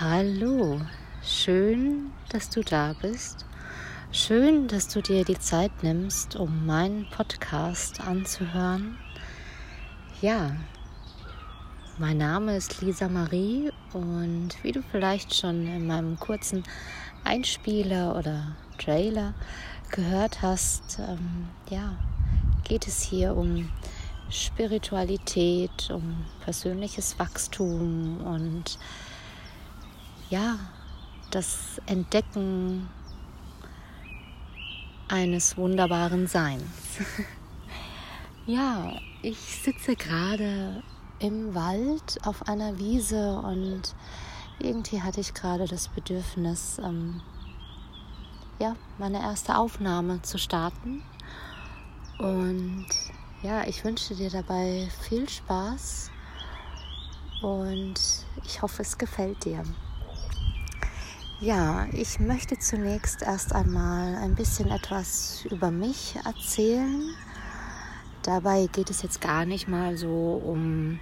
Hallo, schön, dass du da bist. Schön, dass du dir die Zeit nimmst, um meinen Podcast anzuhören. Ja, mein Name ist Lisa Marie und wie du vielleicht schon in meinem kurzen Einspieler oder Trailer gehört hast, ähm, ja, geht es hier um Spiritualität, um persönliches Wachstum und ja, das Entdecken eines wunderbaren Seins. ja, ich sitze gerade im Wald auf einer Wiese und irgendwie hatte ich gerade das Bedürfnis, ähm, ja, meine erste Aufnahme zu starten. Und ja, ich wünsche dir dabei viel Spaß und ich hoffe, es gefällt dir. Ja, ich möchte zunächst erst einmal ein bisschen etwas über mich erzählen. Dabei geht es jetzt gar nicht mal so um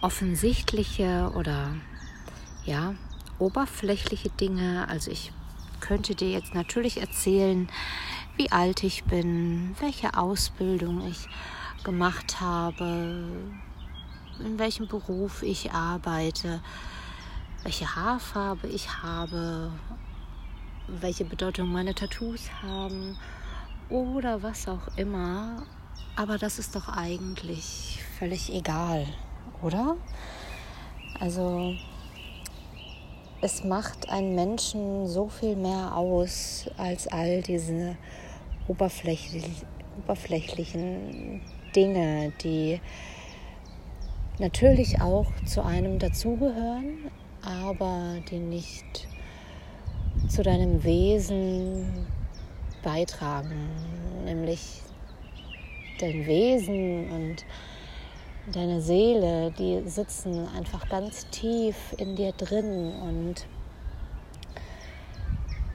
offensichtliche oder ja, oberflächliche Dinge. Also ich könnte dir jetzt natürlich erzählen, wie alt ich bin, welche Ausbildung ich gemacht habe, in welchem Beruf ich arbeite welche Haarfarbe ich habe, welche Bedeutung meine Tattoos haben oder was auch immer. Aber das ist doch eigentlich völlig egal, oder? Also es macht einen Menschen so viel mehr aus als all diese oberflächlich, oberflächlichen Dinge, die natürlich auch zu einem dazugehören, aber die nicht zu deinem Wesen beitragen, nämlich dein Wesen und deine Seele, die sitzen einfach ganz tief in dir drin und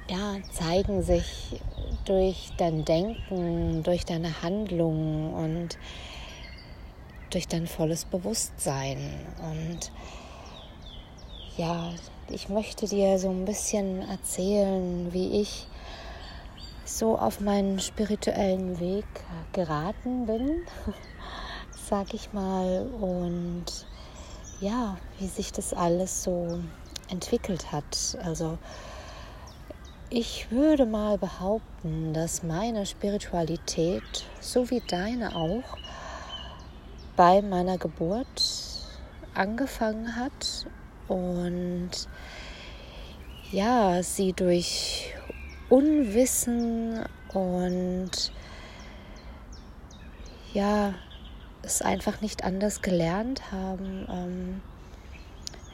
ja, zeigen sich durch dein Denken, durch deine Handlungen und durch dein volles Bewusstsein. Und ja, ich möchte dir so ein bisschen erzählen, wie ich so auf meinen spirituellen Weg geraten bin, sag ich mal, und ja, wie sich das alles so entwickelt hat. Also ich würde mal behaupten, dass meine Spiritualität, so wie deine auch, bei meiner Geburt angefangen hat und ja, sie durch Unwissen und ja, es einfach nicht anders gelernt haben, ähm,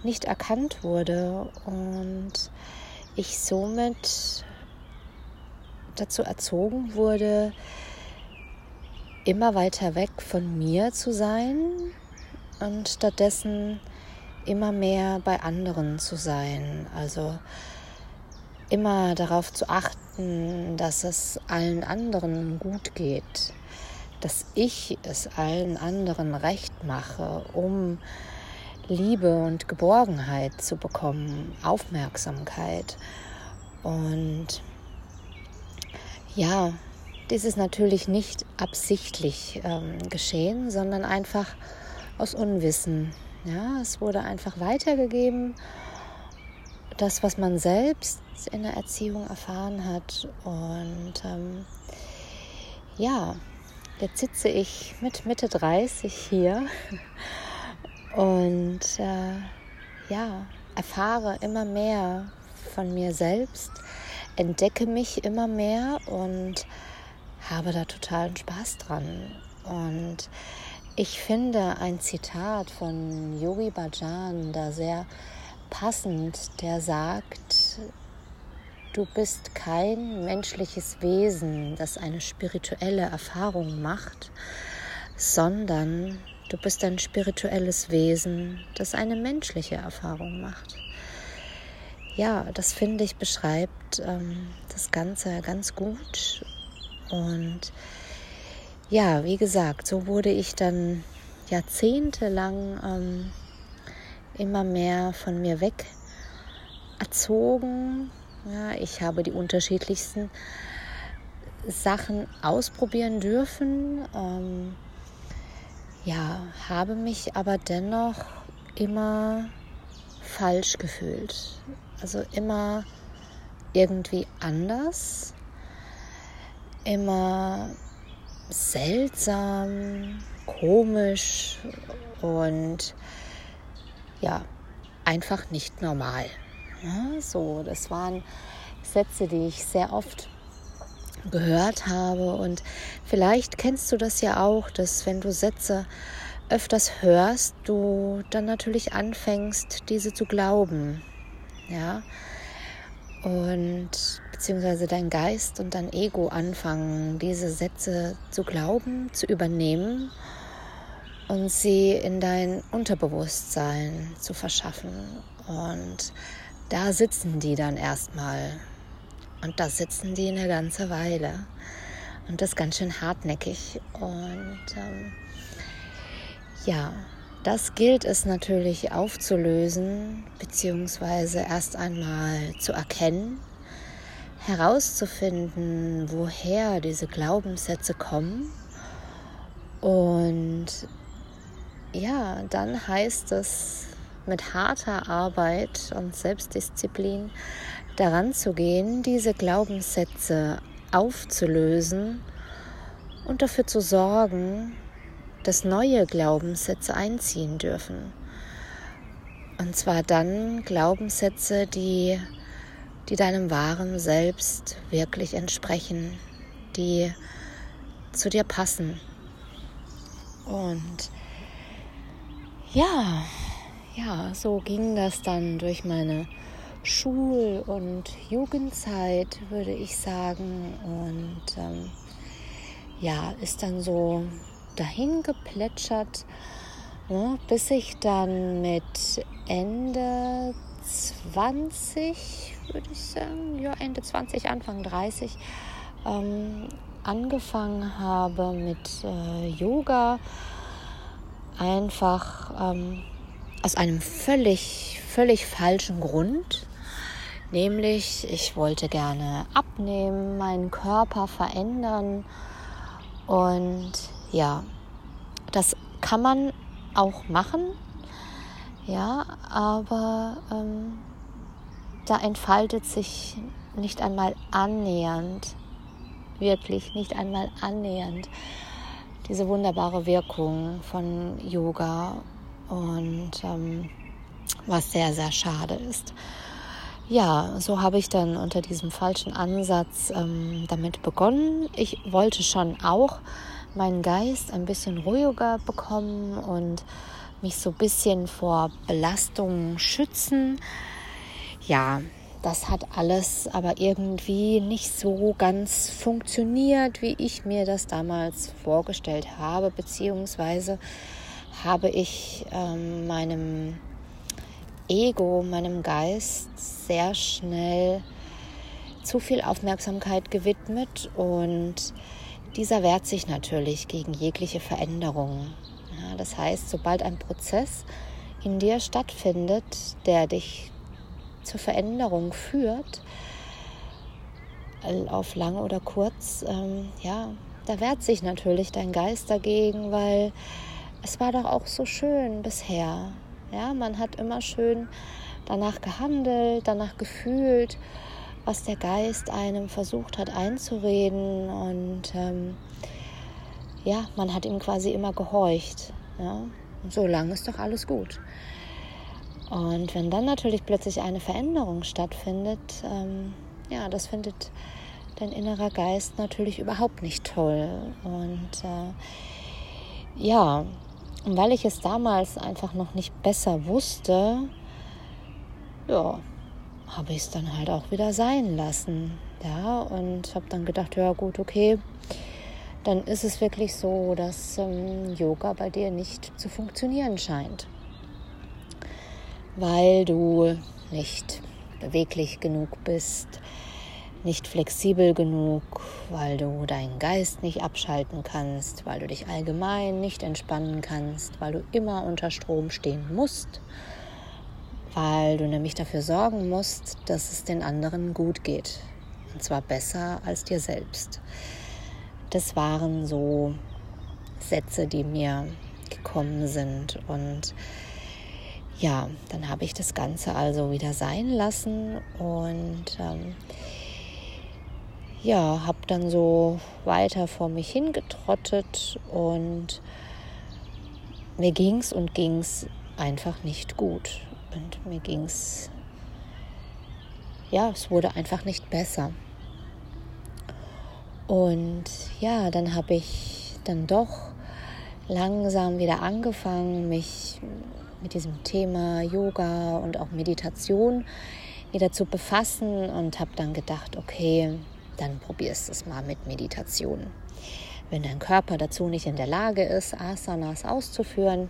nicht erkannt wurde. Und ich somit dazu erzogen wurde, immer weiter weg von mir zu sein und stattdessen immer mehr bei anderen zu sein. Also immer darauf zu achten, dass es allen anderen gut geht, dass ich es allen anderen recht mache, um Liebe und Geborgenheit zu bekommen, Aufmerksamkeit. Und ja, dies ist natürlich nicht absichtlich ähm, geschehen, sondern einfach aus Unwissen, ja, es wurde einfach weitergegeben, das, was man selbst in der Erziehung erfahren hat. Und ähm, ja, jetzt sitze ich mit Mitte 30 hier und äh, ja, erfahre immer mehr von mir selbst, entdecke mich immer mehr und habe da totalen Spaß dran. Und ich finde ein Zitat von Yogi Bhajan da sehr passend, der sagt, du bist kein menschliches Wesen, das eine spirituelle Erfahrung macht, sondern du bist ein spirituelles Wesen, das eine menschliche Erfahrung macht. Ja, das finde ich beschreibt ähm, das Ganze ganz gut und ja, wie gesagt, so wurde ich dann jahrzehntelang ähm, immer mehr von mir weg erzogen. Ja, ich habe die unterschiedlichsten Sachen ausprobieren dürfen. Ähm, ja, habe mich aber dennoch immer falsch gefühlt. Also immer irgendwie anders, immer seltsam, komisch und ja, einfach nicht normal. Ja, so, das waren Sätze, die ich sehr oft gehört habe. Und vielleicht kennst du das ja auch, dass wenn du Sätze öfters hörst, du dann natürlich anfängst, diese zu glauben. Ja. Und beziehungsweise dein Geist und dein Ego anfangen, diese Sätze zu glauben, zu übernehmen und sie in dein Unterbewusstsein zu verschaffen. Und da sitzen die dann erstmal und da sitzen die eine ganze Weile. Und das ganz schön hartnäckig. Und ähm, ja, das gilt es natürlich aufzulösen, beziehungsweise erst einmal zu erkennen, herauszufinden, woher diese Glaubenssätze kommen. Und ja, dann heißt es mit harter Arbeit und Selbstdisziplin daran zu gehen, diese Glaubenssätze aufzulösen und dafür zu sorgen, dass neue Glaubenssätze einziehen dürfen. Und zwar dann Glaubenssätze, die, die deinem wahren Selbst wirklich entsprechen, die zu dir passen. Und ja, ja, so ging das dann durch meine Schul- und Jugendzeit, würde ich sagen. Und ähm, ja, ist dann so dahin geplätschert, ne, bis ich dann mit Ende 20, würde ich sagen, ja, Ende 20, Anfang 30, ähm, angefangen habe mit äh, Yoga. Einfach ähm, aus einem völlig, völlig falschen Grund. Nämlich, ich wollte gerne abnehmen, meinen Körper verändern. Und ja, das kann man auch machen. Ja, aber ähm, da entfaltet sich nicht einmal annähernd, wirklich nicht einmal annähernd diese wunderbare Wirkung von Yoga und ähm, was sehr, sehr schade ist ja, so habe ich dann unter diesem falschen Ansatz ähm, damit begonnen. Ich wollte schon auch meinen Geist ein bisschen ruhiger bekommen und mich so ein bisschen vor Belastungen schützen. Ja, das hat alles aber irgendwie nicht so ganz funktioniert, wie ich mir das damals vorgestellt habe, beziehungsweise habe ich ähm, meinem Ego, meinem Geist sehr schnell zu viel Aufmerksamkeit gewidmet und dieser wehrt sich natürlich gegen jegliche Veränderung. Ja, das heißt, sobald ein Prozess in dir stattfindet, der dich zur Veränderung führt, auf lang oder kurz, ähm, ja, da wehrt sich natürlich dein Geist dagegen, weil es war doch auch so schön bisher. Ja, man hat immer schön danach gehandelt, danach gefühlt, was der Geist einem versucht hat einzureden und ähm, ja, man hat ihm quasi immer gehorcht. Ja? Und so lange ist doch alles gut. Und wenn dann natürlich plötzlich eine Veränderung stattfindet, ähm, ja, das findet dein innerer Geist natürlich überhaupt nicht toll. Und äh, ja, weil ich es damals einfach noch nicht besser wusste, ja, habe ich es dann halt auch wieder sein lassen. Ja, und habe dann gedacht, ja gut, okay, dann ist es wirklich so, dass ähm, Yoga bei dir nicht zu funktionieren scheint. Weil du nicht beweglich genug bist, nicht flexibel genug, weil du deinen Geist nicht abschalten kannst, weil du dich allgemein nicht entspannen kannst, weil du immer unter Strom stehen musst, weil du nämlich dafür sorgen musst, dass es den anderen gut geht. Und zwar besser als dir selbst. Das waren so Sätze, die mir gekommen sind. Und ja, dann habe ich das Ganze also wieder sein lassen und ähm, ja, habe dann so weiter vor mich hingetrottet und mir ging's und ging's einfach nicht gut und mir ging's ja, es wurde einfach nicht besser. Und ja, dann habe ich dann doch langsam wieder angefangen, mich mit diesem Thema Yoga und auch Meditation wieder zu befassen und habe dann gedacht, okay, dann probierst du es mal mit Meditation. Wenn dein Körper dazu nicht in der Lage ist, Asanas auszuführen,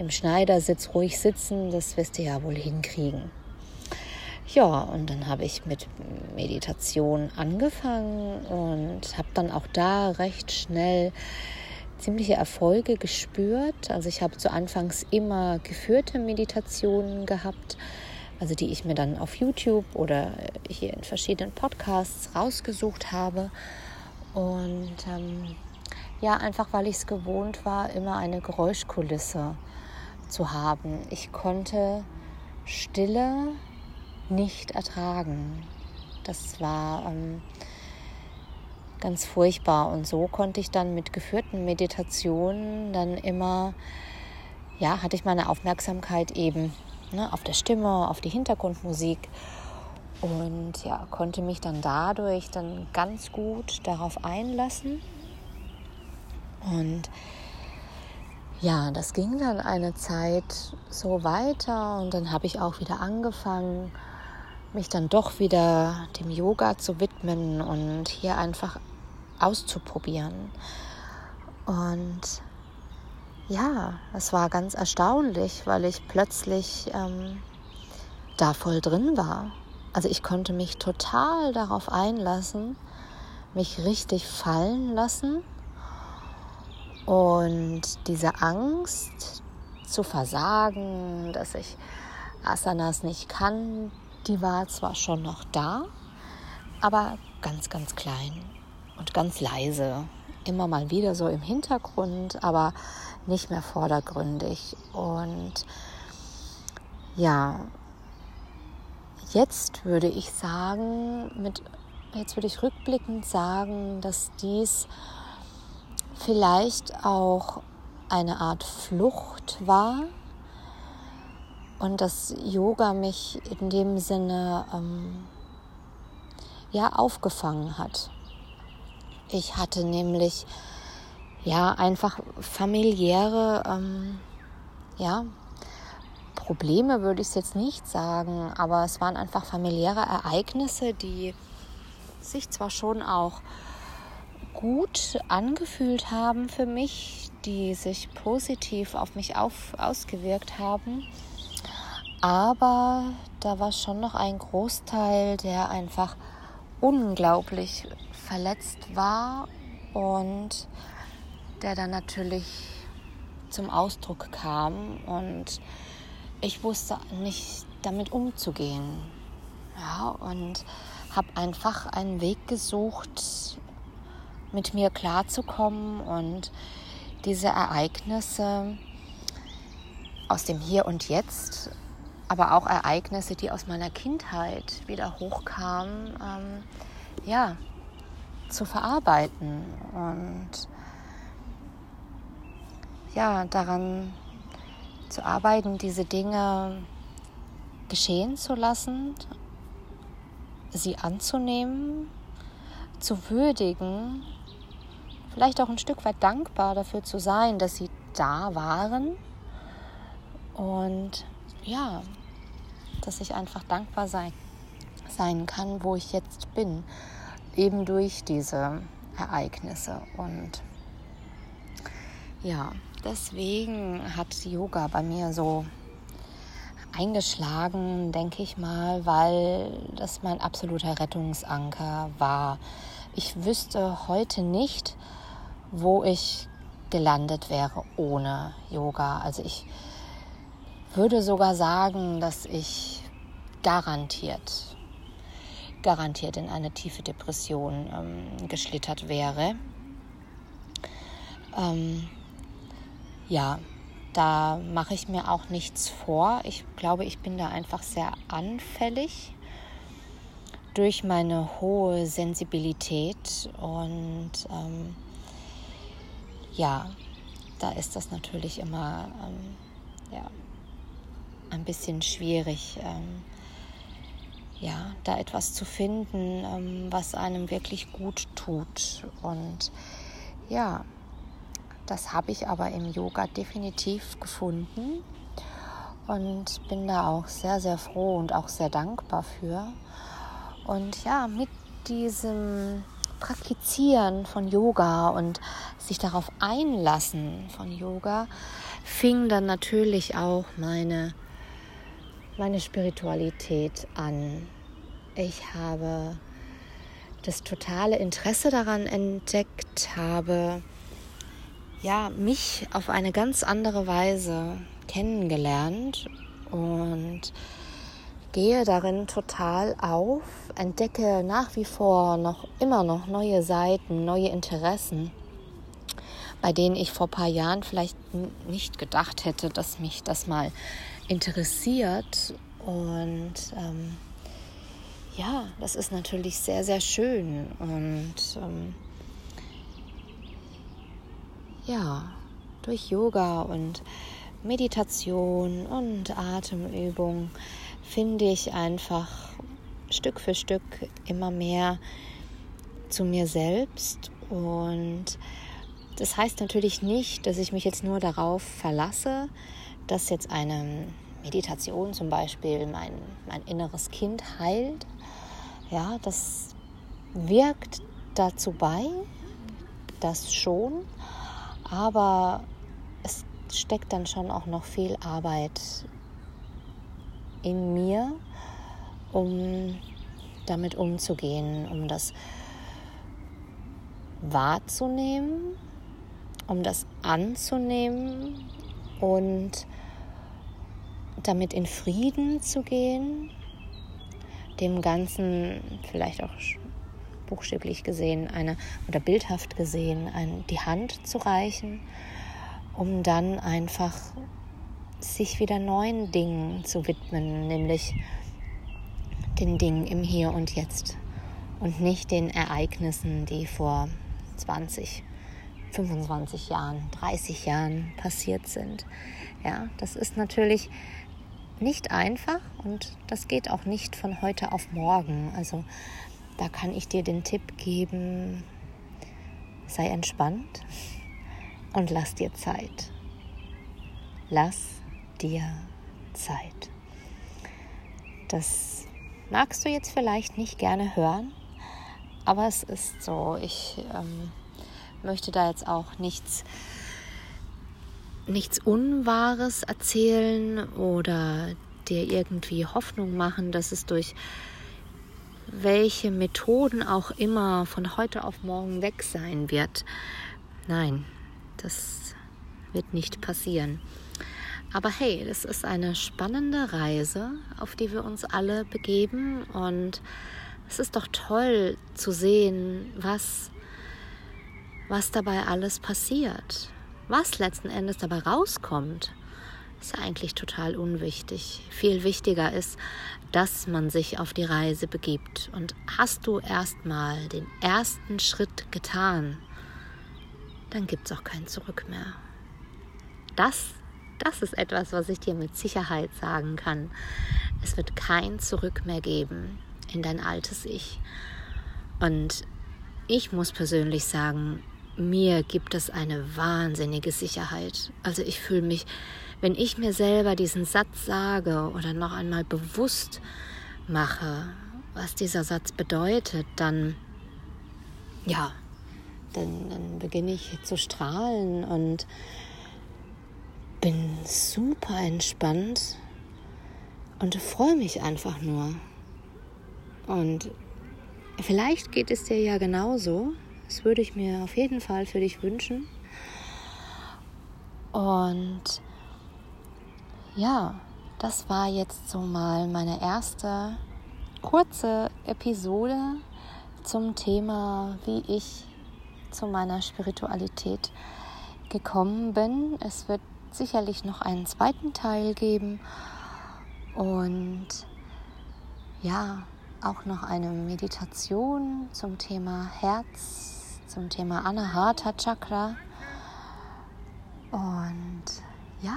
im Schneidersitz ruhig sitzen, das wirst du ja wohl hinkriegen. Ja, und dann habe ich mit Meditation angefangen und habe dann auch da recht schnell ziemliche Erfolge gespürt. Also ich habe zu Anfangs immer geführte Meditationen gehabt, also die ich mir dann auf YouTube oder hier in verschiedenen Podcasts rausgesucht habe. Und ähm, ja, einfach weil ich es gewohnt war, immer eine Geräuschkulisse zu haben. Ich konnte Stille nicht ertragen. Das war ähm, ganz furchtbar. Und so konnte ich dann mit geführten Meditationen dann immer, ja, hatte ich meine Aufmerksamkeit eben ne, auf der Stimme, auf die Hintergrundmusik und ja, konnte mich dann dadurch dann ganz gut darauf einlassen. Und ja, das ging dann eine Zeit so weiter und dann habe ich auch wieder angefangen, mich dann doch wieder dem Yoga zu widmen und hier einfach auszuprobieren. Und ja, es war ganz erstaunlich, weil ich plötzlich ähm, da voll drin war. Also ich konnte mich total darauf einlassen, mich richtig fallen lassen und diese Angst zu versagen, dass ich Asanas nicht kann, die war zwar schon noch da, aber ganz, ganz klein und ganz leise. Immer mal wieder so im Hintergrund, aber nicht mehr vordergründig. Und ja, jetzt würde ich sagen, mit, jetzt würde ich rückblickend sagen, dass dies vielleicht auch eine Art Flucht war und dass Yoga mich in dem Sinne ähm, ja aufgefangen hat. Ich hatte nämlich ja einfach familiäre ähm, ja, Probleme würde ich es jetzt nicht sagen, aber es waren einfach familiäre Ereignisse, die sich zwar schon auch gut angefühlt haben für mich, die sich positiv auf mich auf, ausgewirkt haben, aber da war schon noch ein Großteil, der einfach unglaublich verletzt war und der dann natürlich zum Ausdruck kam und ich wusste nicht damit umzugehen. Ja, und habe einfach einen Weg gesucht, mit mir klarzukommen und diese Ereignisse aus dem Hier und Jetzt, aber auch Ereignisse, die aus meiner Kindheit wieder hochkamen, ähm, ja, zu verarbeiten. Und ja, daran zu arbeiten, diese Dinge geschehen zu lassen, sie anzunehmen, zu würdigen, vielleicht auch ein Stück weit dankbar dafür zu sein, dass sie da waren und ja, dass ich einfach dankbar sein, sein kann, wo ich jetzt bin eben durch diese Ereignisse. Und ja, deswegen hat Yoga bei mir so eingeschlagen, denke ich mal, weil das mein absoluter Rettungsanker war. Ich wüsste heute nicht, wo ich gelandet wäre ohne Yoga. Also ich würde sogar sagen, dass ich garantiert, garantiert in eine tiefe Depression ähm, geschlittert wäre. Ähm, ja, da mache ich mir auch nichts vor. Ich glaube, ich bin da einfach sehr anfällig durch meine hohe Sensibilität und ähm, ja, da ist das natürlich immer ähm, ja, ein bisschen schwierig, ähm, ja, da etwas zu finden, ähm, was einem wirklich gut tut. Und ja, das habe ich aber im Yoga definitiv gefunden und bin da auch sehr, sehr froh und auch sehr dankbar für. Und ja, mit diesem Praktizieren von Yoga und sich darauf einlassen von Yoga fing dann natürlich auch meine, meine Spiritualität an. Ich habe das totale Interesse daran entdeckt, habe ja mich auf eine ganz andere Weise kennengelernt und gehe darin total auf, entdecke nach wie vor noch immer noch neue Seiten, neue Interessen, bei denen ich vor ein paar Jahren vielleicht nicht gedacht hätte, dass mich das mal interessiert. Und ähm, ja, das ist natürlich sehr, sehr schön. Und ähm, ja, durch Yoga und Meditation und Atemübung finde ich einfach Stück für Stück immer mehr zu mir selbst. Und das heißt natürlich nicht, dass ich mich jetzt nur darauf verlasse, dass jetzt eine Meditation zum Beispiel mein, mein inneres Kind heilt. Ja, das wirkt dazu bei, das schon, aber es steckt dann schon auch noch viel Arbeit in mir, um damit umzugehen, um das wahrzunehmen, um das anzunehmen und damit in Frieden zu gehen, dem Ganzen vielleicht auch buchstäblich gesehen eine oder bildhaft gesehen ein, die Hand zu reichen, um dann einfach sich wieder neuen Dingen zu widmen, nämlich den Dingen im Hier und Jetzt und nicht den Ereignissen, die vor 20, 25 Jahren, 30 Jahren passiert sind. Ja, das ist natürlich nicht einfach und das geht auch nicht von heute auf morgen. Also da kann ich dir den Tipp geben, sei entspannt und lass dir Zeit. Lass dir Zeit. Das magst du jetzt vielleicht nicht gerne hören, aber es ist so. Ich ähm, möchte da jetzt auch nichts, nichts Unwahres erzählen oder dir irgendwie Hoffnung machen, dass es durch welche Methoden auch immer von heute auf morgen weg sein wird. Nein, das wird nicht passieren. Aber hey, das ist eine spannende Reise, auf die wir uns alle begeben. Und es ist doch toll zu sehen, was, was dabei alles passiert. Was letzten Endes dabei rauskommt, ist eigentlich total unwichtig. Viel wichtiger ist, dass man sich auf die Reise begibt. Und hast du erstmal den ersten Schritt getan, dann gibt es auch kein Zurück mehr. Das das ist etwas, was ich dir mit Sicherheit sagen kann. Es wird kein Zurück mehr geben in dein altes Ich. Und ich muss persönlich sagen, mir gibt es eine wahnsinnige Sicherheit. Also ich fühle mich, wenn ich mir selber diesen Satz sage oder noch einmal bewusst mache, was dieser Satz bedeutet, dann ja, dann, dann beginne ich zu strahlen und bin super entspannt und freue mich einfach nur. Und vielleicht geht es dir ja genauso. Das würde ich mir auf jeden Fall für dich wünschen. Und ja, das war jetzt so mal meine erste kurze Episode zum Thema, wie ich zu meiner Spiritualität gekommen bin. Es sicherlich noch einen zweiten Teil geben und ja, auch noch eine Meditation zum Thema Herz, zum Thema Anahata Chakra. Und ja,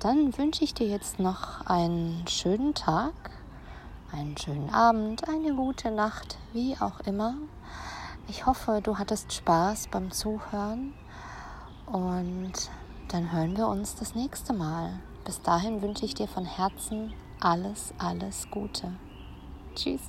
dann wünsche ich dir jetzt noch einen schönen Tag, einen schönen Abend, eine gute Nacht, wie auch immer. Ich hoffe, du hattest Spaß beim Zuhören und dann hören wir uns das nächste Mal. Bis dahin wünsche ich dir von Herzen alles, alles Gute. Tschüss.